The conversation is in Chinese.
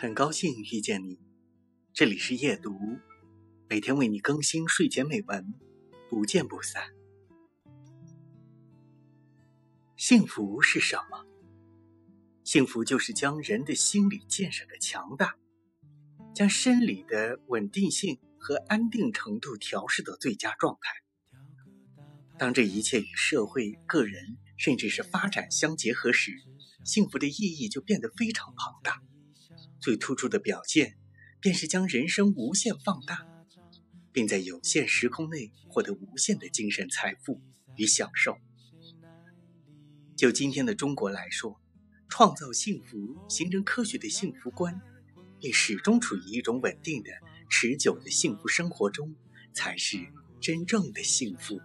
很高兴遇见你，这里是夜读，每天为你更新睡前美文，不见不散。幸福是什么？幸福就是将人的心理建设的强大，将生理的稳定性和安定程度调试到最佳状态。当这一切与社会、个人甚至是发展相结合时，幸福的意义就变得非常庞大。最突出的表现，便是将人生无限放大，并在有限时空内获得无限的精神财富与享受。就今天的中国来说，创造幸福、形成科学的幸福观，并始终处于一种稳定的、持久的幸福生活中，才是真正的幸福。